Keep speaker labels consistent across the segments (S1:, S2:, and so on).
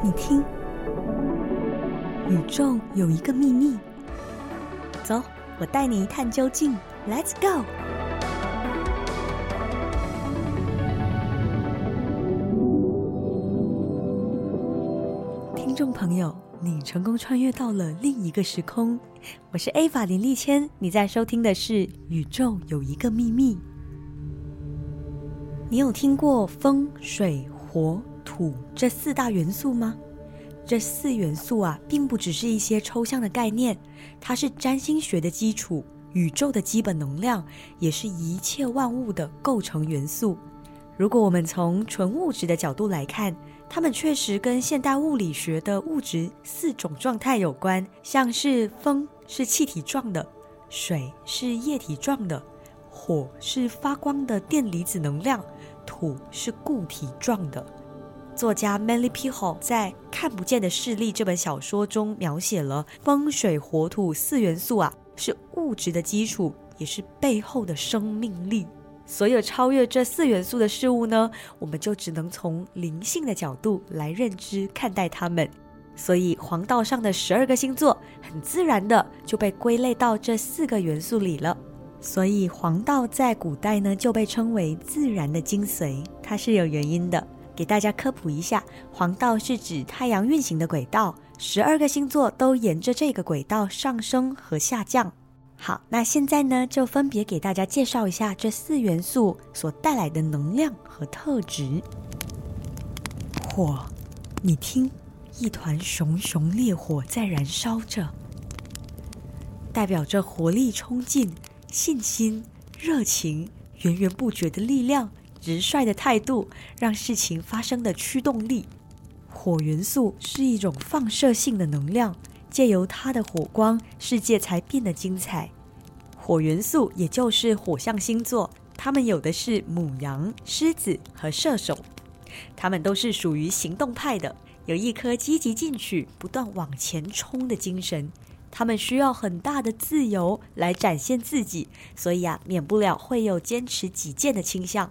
S1: 你听，宇宙有一个秘密。走，我带你一探究竟。Let's go！听众朋友，你成功穿越到了另一个时空。我是 A 法林立谦，你在收听的是《宇宙有一个秘密》。你有听过风、水、火、土这四大元素吗？这四元素啊，并不只是一些抽象的概念，它是占星学的基础，宇宙的基本能量，也是一切万物的构成元素。如果我们从纯物质的角度来看，它们确实跟现代物理学的物质四种状态有关，像是风是气体状的，水是液体状的，火是发光的电离子能量。土是固体状的。作家 Manly P. Hall 在《看不见的势力》这本小说中描写了风、水、火、土四元素啊，是物质的基础，也是背后的生命力。所有超越这四元素的事物呢，我们就只能从灵性的角度来认知看待它们。所以黄道上的十二个星座，很自然的就被归类到这四个元素里了。所以黄道在古代呢就被称为自然的精髓，它是有原因的。给大家科普一下，黄道是指太阳运行的轨道，十二个星座都沿着这个轨道上升和下降。好，那现在呢就分别给大家介绍一下这四元素所带来的能量和特质。火，你听，一团熊熊烈火在燃烧着，代表着活力冲劲。信心、热情、源源不绝的力量、直率的态度，让事情发生的驱动力。火元素是一种放射性的能量，借由它的火光，世界才变得精彩。火元素也就是火象星座，他们有的是母羊、狮子和射手，他们都是属于行动派的，有一颗积极进取、不断往前冲的精神。他们需要很大的自由来展现自己，所以啊，免不了会有坚持己见的倾向。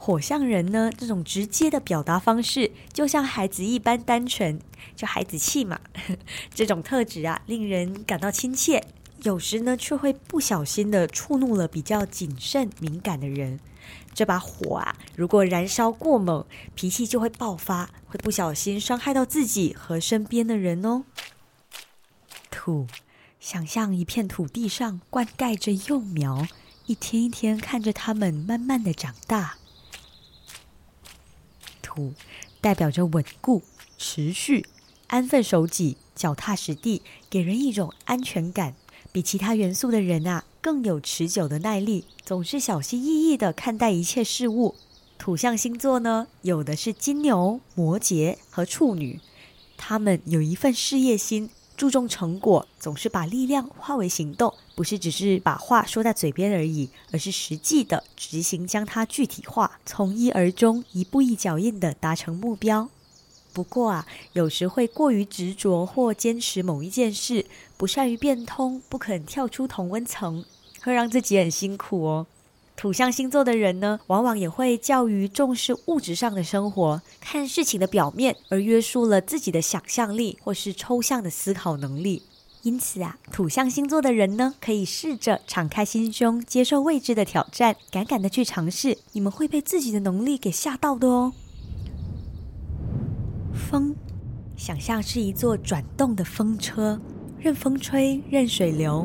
S1: 火象人呢，这种直接的表达方式，就像孩子一般单纯，就孩子气嘛。这种特质啊，令人感到亲切。有时呢，却会不小心的触怒了比较谨慎敏感的人。这把火啊，如果燃烧过猛，脾气就会爆发，会不小心伤害到自己和身边的人哦。土，想象一片土地上灌溉着幼苗，一天一天看着它们慢慢的长大。五代表着稳固、持续、安分守己、脚踏实地，给人一种安全感。比其他元素的人啊，更有持久的耐力，总是小心翼翼的看待一切事物。土象星座呢，有的是金牛、摩羯和处女，他们有一份事业心。注重成果，总是把力量化为行动，不是只是把话说在嘴边而已，而是实际的执行，将它具体化，从一而终，一步一脚印的达成目标。不过啊，有时会过于执着或坚持某一件事，不善于变通，不肯跳出同温层，会让自己很辛苦哦。土象星座的人呢，往往也会较于重视物质上的生活，看事情的表面，而约束了自己的想象力或是抽象的思考能力。因此啊，土象星座的人呢，可以试着敞开心胸，接受未知的挑战，敢敢的去尝试。你们会被自己的能力给吓到的哦。风，想象是一座转动的风车，任风吹，任水流。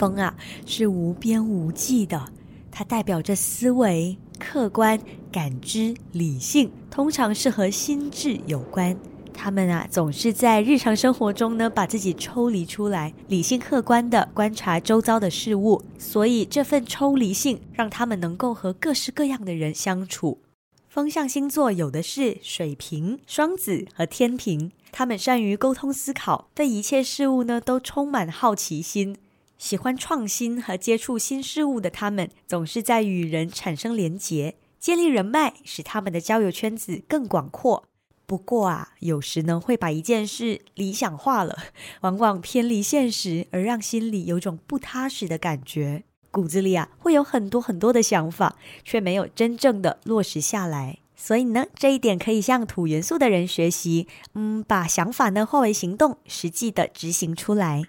S1: 风啊，是无边无际的，它代表着思维、客观、感知、理性，通常是和心智有关。他们啊，总是在日常生活中呢，把自己抽离出来，理性客观的观察周遭的事物。所以，这份抽离性让他们能够和各式各样的人相处。风象星座有的是水瓶、双子和天平，他们善于沟通思考，对一切事物呢都充满好奇心。喜欢创新和接触新事物的他们，总是在与人产生连结、建立人脉，使他们的交友圈子更广阔。不过啊，有时呢会把一件事理想化了，往往偏离现实，而让心里有种不踏实的感觉。骨子里啊会有很多很多的想法，却没有真正的落实下来。所以呢，这一点可以向土元素的人学习，嗯，把想法呢化为行动，实际的执行出来。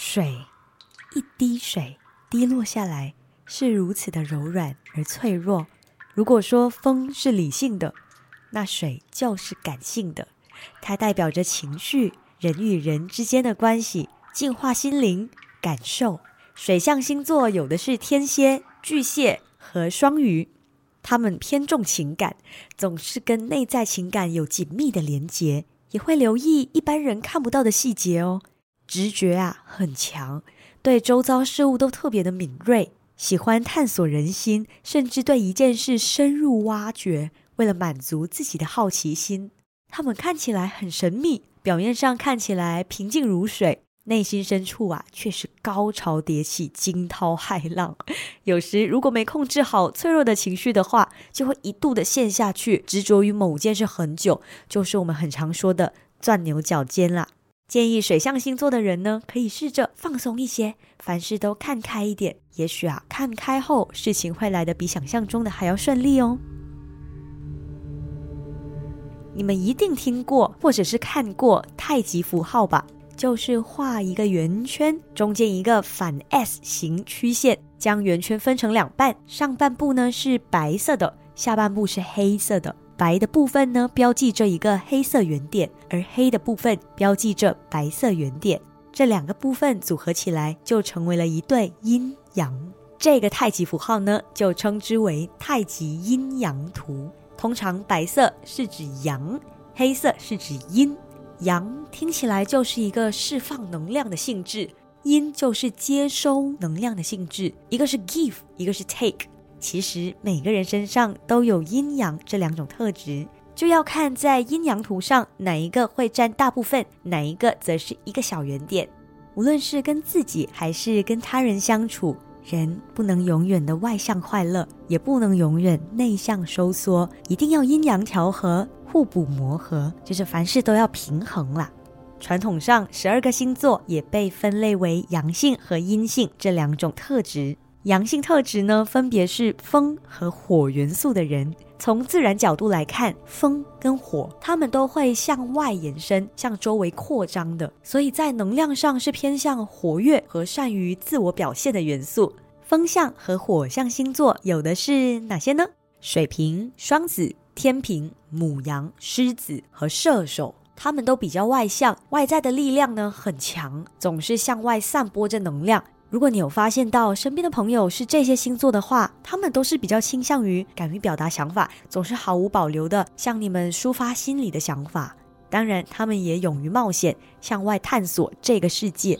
S1: 水，一滴水滴落下来，是如此的柔软而脆弱。如果说风是理性的，那水就是感性的，它代表着情绪，人与人之间的关系，净化心灵感受。水象星座有的是天蝎、巨蟹和双鱼。他们偏重情感，总是跟内在情感有紧密的连结，也会留意一般人看不到的细节哦。直觉啊很强，对周遭事物都特别的敏锐，喜欢探索人心，甚至对一件事深入挖掘。为了满足自己的好奇心，他们看起来很神秘，表面上看起来平静如水。内心深处啊，却是高潮迭起、惊涛骇浪。有时如果没控制好脆弱的情绪的话，就会一度的陷下去，执着于某件事很久，就是我们很常说的钻牛角尖啦。建议水象星座的人呢，可以试着放松一些，凡事都看开一点。也许啊，看开后，事情会来的比想象中的还要顺利哦。你们一定听过或者是看过太极符号吧？就是画一个圆圈，中间一个反 S 型曲线，将圆圈分成两半，上半部呢是白色的，下半部是黑色的。白的部分呢标记着一个黑色圆点，而黑的部分标记着白色圆点。这两个部分组合起来，就成为了一对阴阳。这个太极符号呢，就称之为太极阴阳图。通常白色是指阳，黑色是指阴。阳听起来就是一个释放能量的性质，阴就是接收能量的性质。一个是 give，一个是 take。其实每个人身上都有阴阳这两种特质，就要看在阴阳图上哪一个会占大部分，哪一个则是一个小圆点。无论是跟自己还是跟他人相处，人不能永远的外向快乐，也不能永远内向收缩，一定要阴阳调和。互补磨合，就是凡事都要平衡啦。传统上，十二个星座也被分类为阳性和阴性这两种特质。阳性特质呢，分别是风和火元素的人。从自然角度来看，风跟火，它们都会向外延伸，向周围扩张的，所以在能量上是偏向活跃和善于自我表现的元素。风象和火象星座有的是哪些呢？水瓶、双子。天平、母羊、狮子和射手，他们都比较外向，外在的力量呢很强，总是向外散播着能量。如果你有发现到身边的朋友是这些星座的话，他们都是比较倾向于敢于表达想法，总是毫无保留的向你们抒发心里的想法。当然，他们也勇于冒险，向外探索这个世界。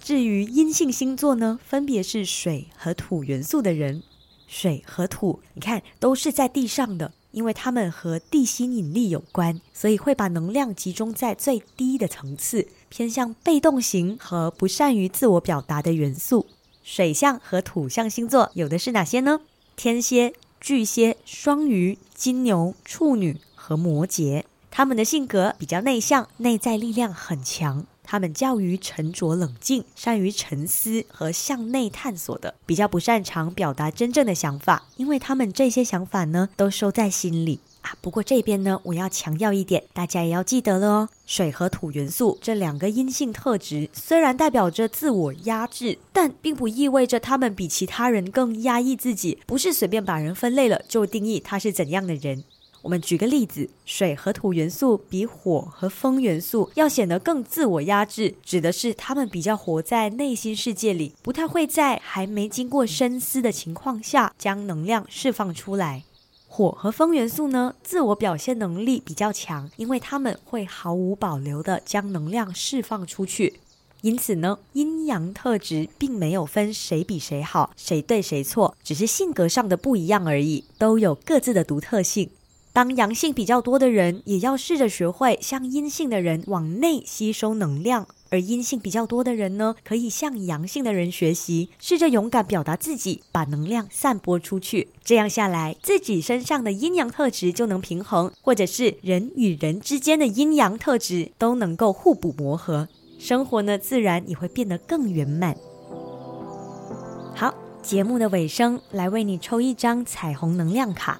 S1: 至于阴性星座呢，分别是水和土元素的人。水和土，你看都是在地上的，因为它们和地心引力有关，所以会把能量集中在最低的层次，偏向被动型和不善于自我表达的元素。水象和土象星座有的是哪些呢？天蝎、巨蟹、双鱼、金牛、处女和摩羯，他们的性格比较内向，内在力量很强。他们较于沉着冷静，善于沉思和向内探索的，比较不擅长表达真正的想法，因为他们这些想法呢都收在心里啊。不过这边呢，我要强调一点，大家也要记得了哦。水和土元素这两个阴性特质，虽然代表着自我压制，但并不意味着他们比其他人更压抑自己，不是随便把人分类了就定义他是怎样的人。我们举个例子，水和土元素比火和风元素要显得更自我压制，指的是他们比较活在内心世界里，不太会在还没经过深思的情况下将能量释放出来。火和风元素呢，自我表现能力比较强，因为他们会毫无保留的将能量释放出去。因此呢，阴阳特质并没有分谁比谁好，谁对谁错，只是性格上的不一样而已，都有各自的独特性。当阳性比较多的人，也要试着学会向阴性的人往内吸收能量；而阴性比较多的人呢，可以向阳性的人学习，试着勇敢表达自己，把能量散播出去。这样下来，自己身上的阴阳特质就能平衡，或者是人与人之间的阴阳特质都能够互补磨合，生活呢自然也会变得更圆满。好。节目的尾声，来为你抽一张彩虹能量卡。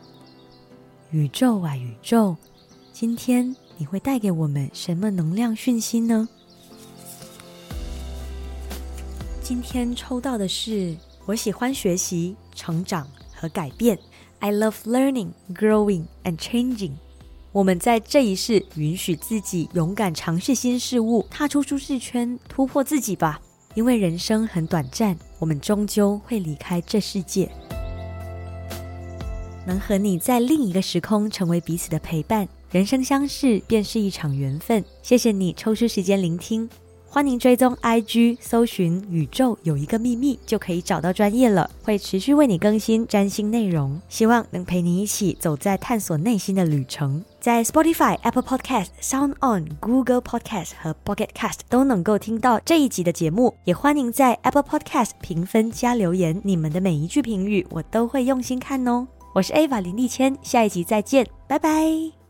S1: 宇宙啊，宇宙，今天你会带给我们什么能量讯息呢？今天抽到的是我喜欢学习、成长和改变。I love learning, growing and changing。我们在这一世允许自己勇敢尝试新事物，踏出舒适圈，突破自己吧。因为人生很短暂，我们终究会离开这世界。能和你在另一个时空成为彼此的陪伴，人生相识便是一场缘分。谢谢你抽出时间聆听。欢迎追踪 IG，搜寻“宇宙有一个秘密”就可以找到专业了。会持续为你更新占星内容，希望能陪你一起走在探索内心的旅程。在 Spotify、Apple Podcast、Sound On、Google Podcast 和 Pocket Cast 都能够听到这一集的节目。也欢迎在 Apple Podcast 评分加留言，你们的每一句评语我都会用心看哦。我是 Ava 林立谦，下一集再见，拜拜。